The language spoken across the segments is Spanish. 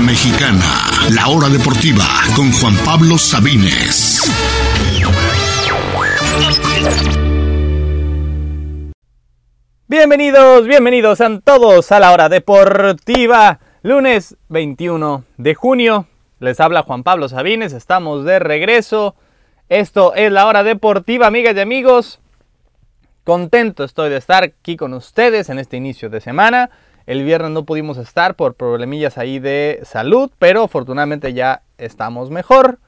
Mexicana, la hora deportiva con Juan Pablo Sabines. Bienvenidos, bienvenidos a todos a la hora deportiva. Lunes 21 de junio. Les habla Juan Pablo Sabines, estamos de regreso. Esto es la hora deportiva, amigas y amigos. Contento estoy de estar aquí con ustedes en este inicio de semana. El viernes no pudimos estar por problemillas ahí de salud, pero afortunadamente ya estamos mejor.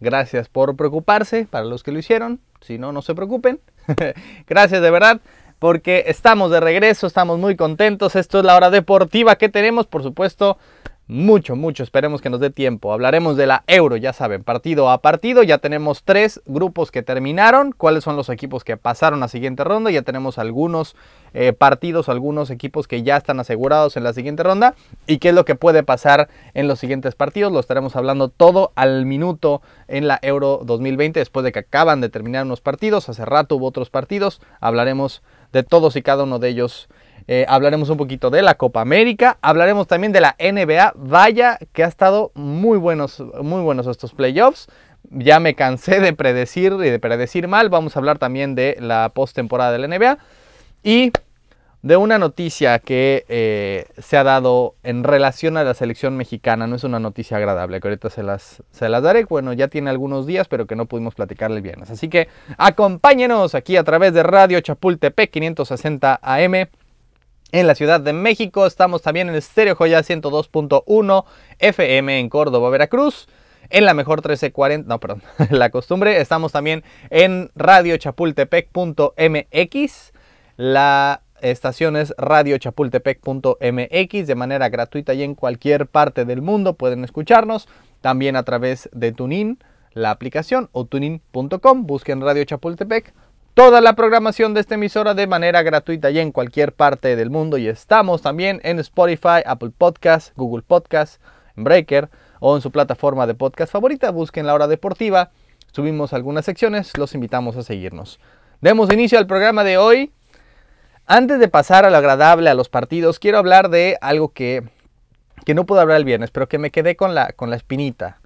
Gracias por preocuparse para los que lo hicieron. Si no, no se preocupen. Gracias de verdad porque estamos de regreso, estamos muy contentos. Esto es la hora deportiva que tenemos, por supuesto, mucho, mucho. Esperemos que nos dé tiempo. Hablaremos de la Euro, ya saben, partido a partido. Ya tenemos tres grupos que terminaron. ¿Cuáles son los equipos que pasaron a siguiente ronda? Ya tenemos algunos eh, partidos, algunos equipos que ya están asegurados en la siguiente ronda. ¿Y qué es lo que puede pasar en los siguientes partidos? Lo estaremos hablando todo al minuto en la Euro 2020, después de que acaban de terminar unos partidos. Hace rato hubo otros partidos. Hablaremos de todos y cada uno de ellos eh, hablaremos un poquito de la Copa América, hablaremos también de la NBA. Vaya que ha estado muy buenos, muy buenos estos playoffs. Ya me cansé de predecir y de predecir mal. Vamos a hablar también de la postemporada de la NBA y de una noticia que eh, se ha dado en relación a la selección mexicana. No es una noticia agradable, que ahorita se las, se las daré. Bueno, ya tiene algunos días, pero que no pudimos platicarle el viernes. Así que acompáñenos aquí a través de Radio Chapultepec 560 AM en la Ciudad de México. Estamos también en Estéreo Joya 102.1 FM en Córdoba, Veracruz. En la mejor 1340, no, perdón, la costumbre. Estamos también en radiochapultepec.mx. La estación es radiochapultepec.mx de manera gratuita y en cualquier parte del mundo pueden escucharnos. También a través de Tunin, la aplicación o tunin.com. Busquen Radio Chapultepec toda la programación de esta emisora de manera gratuita y en cualquier parte del mundo. Y estamos también en Spotify, Apple Podcasts, Google Podcasts, Breaker o en su plataforma de podcast favorita. Busquen la hora deportiva. Subimos algunas secciones, los invitamos a seguirnos. Demos inicio al programa de hoy. Antes de pasar a lo agradable, a los partidos, quiero hablar de algo que, que no pude hablar el viernes, pero que me quedé con la, con la espinita,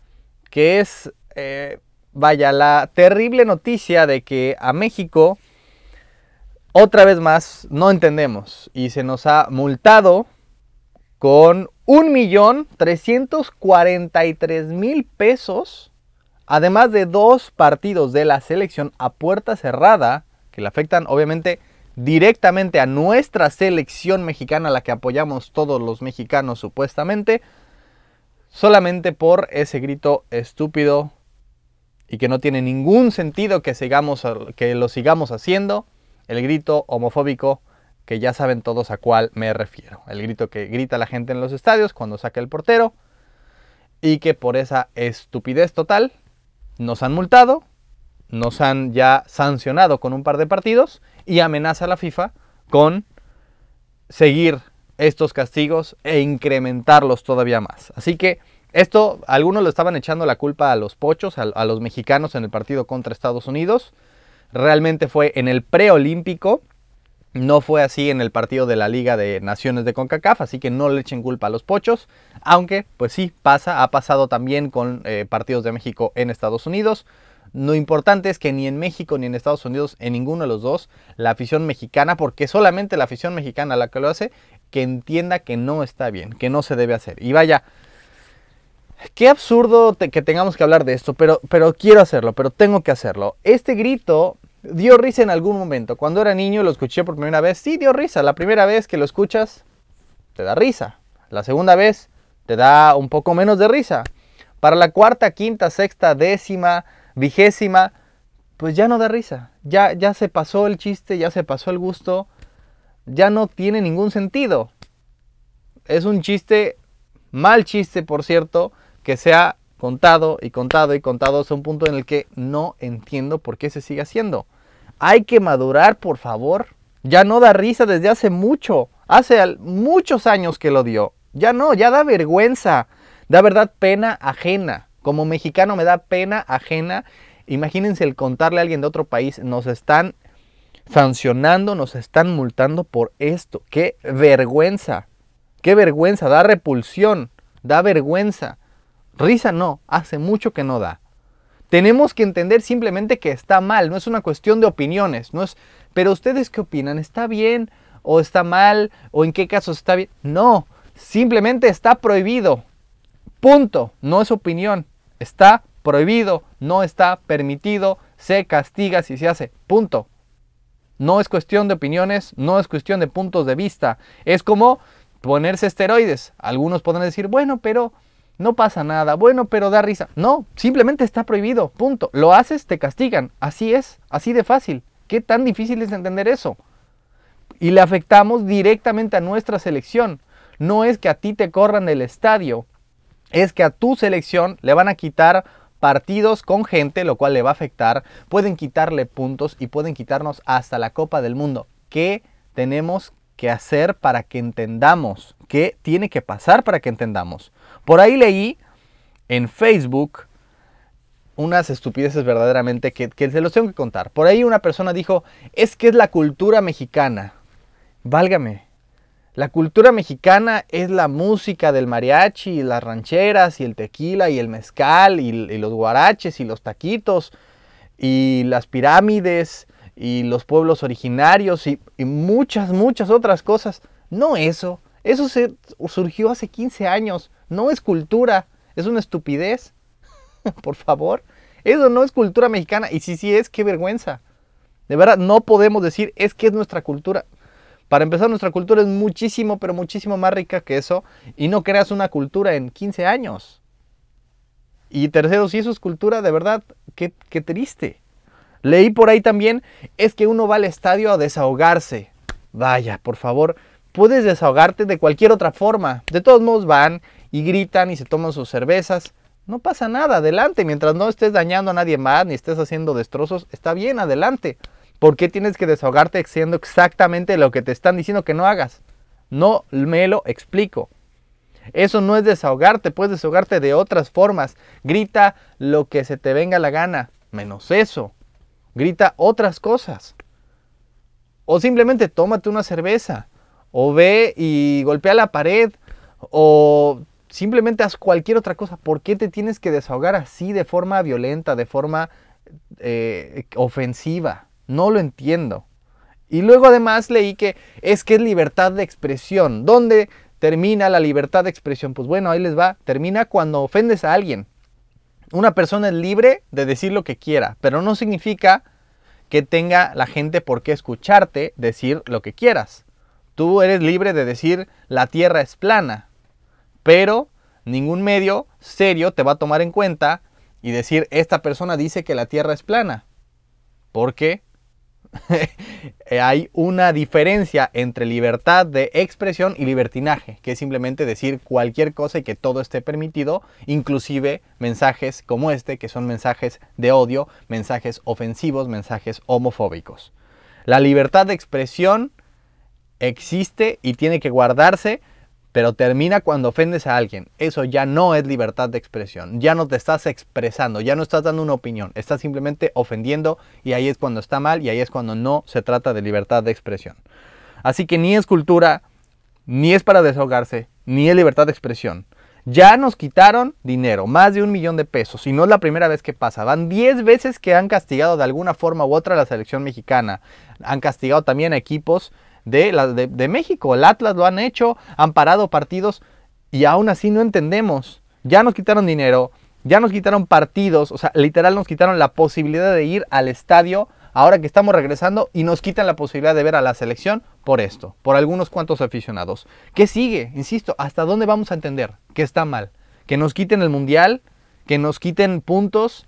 que es eh, vaya, la terrible noticia de que a México, otra vez más, no entendemos y se nos ha multado con 1.343.000 pesos, además de dos partidos de la selección a puerta cerrada, que le afectan obviamente directamente a nuestra selección mexicana, la que apoyamos todos los mexicanos supuestamente, solamente por ese grito estúpido y que no tiene ningún sentido que, sigamos, que lo sigamos haciendo, el grito homofóbico que ya saben todos a cuál me refiero. El grito que grita la gente en los estadios cuando saca el portero y que por esa estupidez total nos han multado, nos han ya sancionado con un par de partidos y amenaza a la FIFA con seguir estos castigos e incrementarlos todavía más. Así que esto, algunos lo estaban echando la culpa a los pochos, a, los mexicanos en el partido contra Estados Unidos. Realmente fue en el preolímpico, no fue así en el partido de la Liga de Naciones de CONCACAF, así que no le echen culpa a los pochos, aunque pues sí pasa, ha pasado también con eh, partidos de México en Estados Unidos. Lo importante es que ni en México ni en Estados Unidos, en ninguno de los dos, la afición mexicana, porque solamente la afición mexicana la que lo hace, que entienda que no está bien, que no se debe hacer. Y vaya, Qué absurdo que tengamos que hablar de esto, pero, pero quiero hacerlo, pero tengo que hacerlo. Este grito dio risa en algún momento. Cuando era niño lo escuché por primera vez. Sí, dio risa. La primera vez que lo escuchas, te da risa. La segunda vez, te da un poco menos de risa. Para la cuarta, quinta, sexta, décima, vigésima, pues ya no da risa. Ya, ya se pasó el chiste, ya se pasó el gusto. Ya no tiene ningún sentido. Es un chiste, mal chiste, por cierto, que se ha contado y contado y contado hasta un punto en el que no entiendo por qué se sigue haciendo. Hay que madurar, por favor. Ya no da risa desde hace mucho. Hace muchos años que lo dio. Ya no, ya da vergüenza. Da verdad pena ajena. Como mexicano me da pena ajena. Imagínense el contarle a alguien de otro país, nos están sancionando, nos están multando por esto. Qué vergüenza. Qué vergüenza, da repulsión da vergüenza. Risa no, hace mucho que no da. Tenemos que entender simplemente que está mal, no es una cuestión de opiniones, no es, pero ustedes qué opinan, ¿está bien o está mal o en qué casos está bien? No, simplemente está prohibido. Punto, no es opinión, está prohibido, no está permitido, se castiga si se hace. Punto. No es cuestión de opiniones, no es cuestión de puntos de vista. Es como ponerse esteroides. Algunos podrán decir, bueno, pero no pasa nada, bueno, pero da risa. No, simplemente está prohibido, punto. Lo haces, te castigan. Así es, así de fácil. ¿Qué tan difícil es entender eso? Y le afectamos directamente a nuestra selección. No es que a ti te corran del estadio, es que a tu selección le van a quitar partidos con gente, lo cual le va a afectar. Pueden quitarle puntos y pueden quitarnos hasta la Copa del Mundo. ¿Qué tenemos que hacer para que entendamos? ¿Qué tiene que pasar para que entendamos? Por ahí leí en Facebook unas estupideces verdaderamente que, se los tengo que contar. Por ahí una persona dijo, es que es la cultura mexicana. Válgame. La cultura mexicana es la música del mariachi, y las rancheras, y el tequila, y el mezcal, y, los guaraches, y los taquitos, y las pirámides, y los pueblos originarios, y, y muchas, muchas otras cosas. No eso. Eso se surgió hace 15 años. No es cultura, es una estupidez. Por favor, eso no es cultura mexicana. Y si sí es, qué vergüenza. De verdad, no podemos decir es que es nuestra cultura. Para empezar, nuestra cultura es muchísimo, pero muchísimo más rica que eso. Y no creas una cultura en 15 años. Y tercero, si eso es cultura, de verdad, qué, qué triste. Leí por ahí también, es que uno va al estadio a desahogarse. Vaya, por favor, puedes desahogarte de cualquier otra forma. De todos modos van y gritan y se toman sus cervezas. No pasa nada, adelante. Mientras no estés dañando a nadie más ni estés haciendo destrozos, está bien, adelante. ¿Por qué tienes que desahogarte haciendo exactamente lo que te están diciendo que no hagas? No me lo explico. Eso no es desahogarte, puedes desahogarte de otras formas. Grita lo que se te venga la gana, menos eso. Grita otras cosas. O simplemente tómate una cerveza. O ve y golpea la pared. O simplemente haz cualquier otra cosa. ¿Por qué te tienes que desahogar así de forma violenta, de forma eh, ofensiva? No lo entiendo. Y luego además leí que es que es libertad de expresión. ¿Dónde termina la libertad de expresión? Pues bueno, ahí les va. Termina cuando ofendes a alguien. Una persona es libre de decir lo que quiera, pero no significa que tenga la gente por qué escucharte decir lo que quieras. Tú eres libre de decir la tierra es plana, pero ningún medio serio te va a tomar en cuenta y decir, esta persona dice que la Tierra es plana. Porque hay una diferencia entre libertad de expresión y libertinaje, que es simplemente decir cualquier cosa y que todo esté permitido, inclusive mensajes como este, que son mensajes de odio, mensajes ofensivos, mensajes homofóbicos. La libertad de expresión existe y tiene que guardarse pero termina cuando ofendes a alguien. Eso ya no es libertad de expresión. Ya no te estás expresando, ya no estás dando una opinión. Estás simplemente ofendiendo y ahí es cuando está mal y ahí es cuando no se trata de libertad de expresión. Así que ni es cultura, ni es para desahogarse, ni es libertad de expresión. Ya nos quitaron dinero, más de un millón de pesos, y no es la primera vez que pasa. Van 10 veces que han castigado de alguna forma u otra a la selección mexicana. Han castigado también a equipos de, de, México. El Atlas lo han hecho, han parado partidos y aún así no entendemos. Ya nos quitaron dinero, ya nos quitaron partidos, o sea, literal nos quitaron la posibilidad de ir al estadio ahora que estamos regresando y nos quitan la posibilidad de ver a la selección por esto, por algunos cuantos aficionados. ¿Qué sigue? Insisto, ¿hasta dónde vamos a entender que está mal? Que nos quiten el mundial, que nos quiten puntos.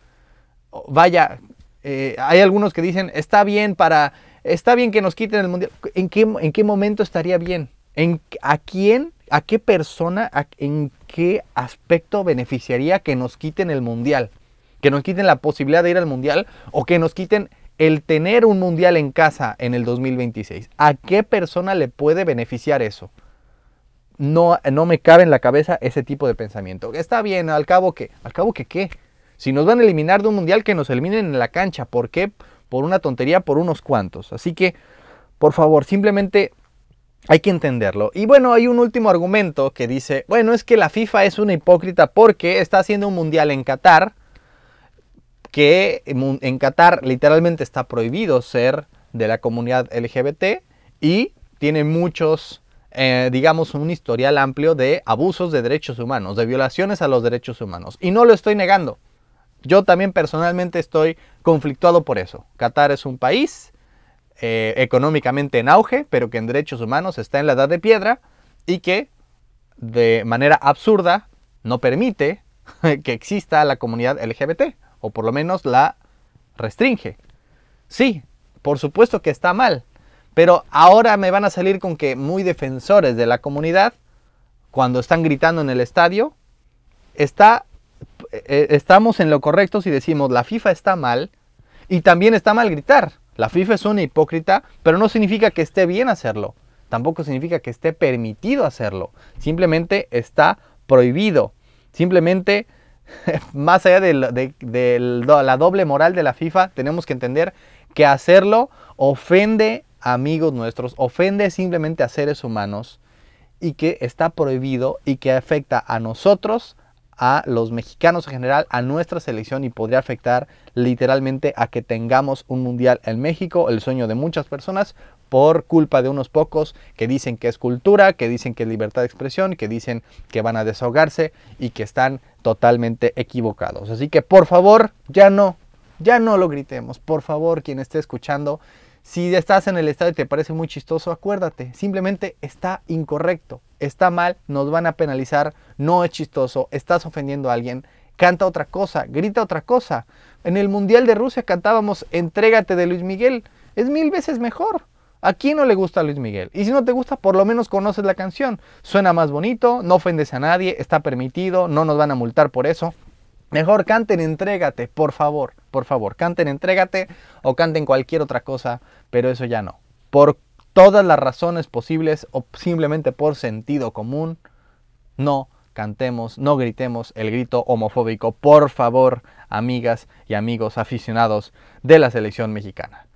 Vaya, eh, hay algunos que dicen, está bien para está bien que nos quiten el mundial. ¿En qué, en qué momento estaría bien? ¿En, ¿A quién, a qué persona, en qué aspecto beneficiaría que nos quiten el mundial? Que nos quiten la posibilidad de ir al mundial o que nos quiten el tener un mundial en casa en el 2026. ¿A qué persona le puede beneficiar eso? No, no me cabe en la cabeza ese tipo de pensamiento. Está bien, al cabo que, al cabo que qué. Si nos van a eliminar de un mundial, que nos eliminen en la cancha. ¿Por qué? Por una tontería por unos cuantos. Así que, por favor, simplemente Hay que entenderlo. Y bueno, hay un último argumento que dice, bueno, es que la FIFA es una hipócrita porque está haciendo un mundial en Qatar, que en Qatar literalmente está prohibido ser de la comunidad LGBT y tiene muchos, eh, digamos, un historial amplio de abusos de derechos humanos, de violaciones a los derechos humanos. Y no lo estoy negando. Yo también personalmente estoy conflictuado por eso. Qatar es un país eh, económicamente en auge, pero que en derechos humanos está en la edad de piedra y que de manera absurda no permite que exista la comunidad LGBT, o por lo menos la restringe. Sí, por supuesto que está mal, pero ahora me van a salir con que muy defensores de la comunidad, cuando están gritando en el estadio, está, eh, estamos en lo correcto si decimos la FIFA está mal y también está mal gritar. La FIFA es una hipócrita, pero no significa que esté bien hacerlo. Tampoco significa que esté permitido hacerlo. Simplemente está prohibido. Simplemente, más allá de, la doble moral de la FIFA, tenemos que entender que hacerlo ofende a amigos nuestros, ofende simplemente a seres humanos y que está prohibido y que afecta a nosotros, a los mexicanos en general, a nuestra selección y podría afectar literalmente a que tengamos un mundial en México, el sueño de muchas personas, por culpa de unos pocos que dicen que es cultura, que dicen que es libertad de expresión, que dicen que van a desahogarse y que están totalmente equivocados. Así que por favor, ya no, ya no lo gritemos. Por favor, quien esté escuchando, si estás en el estadio y te parece muy chistoso, acuérdate, simplemente está incorrecto, está mal, nos van a penalizar, no es chistoso, estás ofendiendo a alguien, canta otra cosa, grita otra cosa. En el Mundial de Rusia cantábamos Entrégate de Luis Miguel, es mil veces mejor. ¿A quién no le gusta Luis Miguel? Y si no te gusta, por lo menos conoces la canción. Suena más bonito, no ofendes a nadie, está permitido, no nos van a multar por eso. Mejor canten Entrégate, por favor, por favor, canten Entrégate o canten cualquier otra cosa, pero eso ya no. Por todas las razones posibles o simplemente por sentido común, no cantemos, no gritemos el grito homofóbico, por favor, amigas y amigos aficionados de la selección mexicana.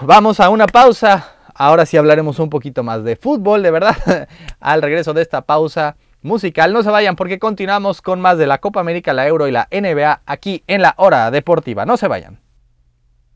vamos a una pausa. Ahora sí hablaremos un poquito más de fútbol, de verdad. Al regreso de esta pausa musical. No se vayan porque continuamos con más de la Copa América, la Euro y la NBA aquí en la hora deportiva. No se vayan.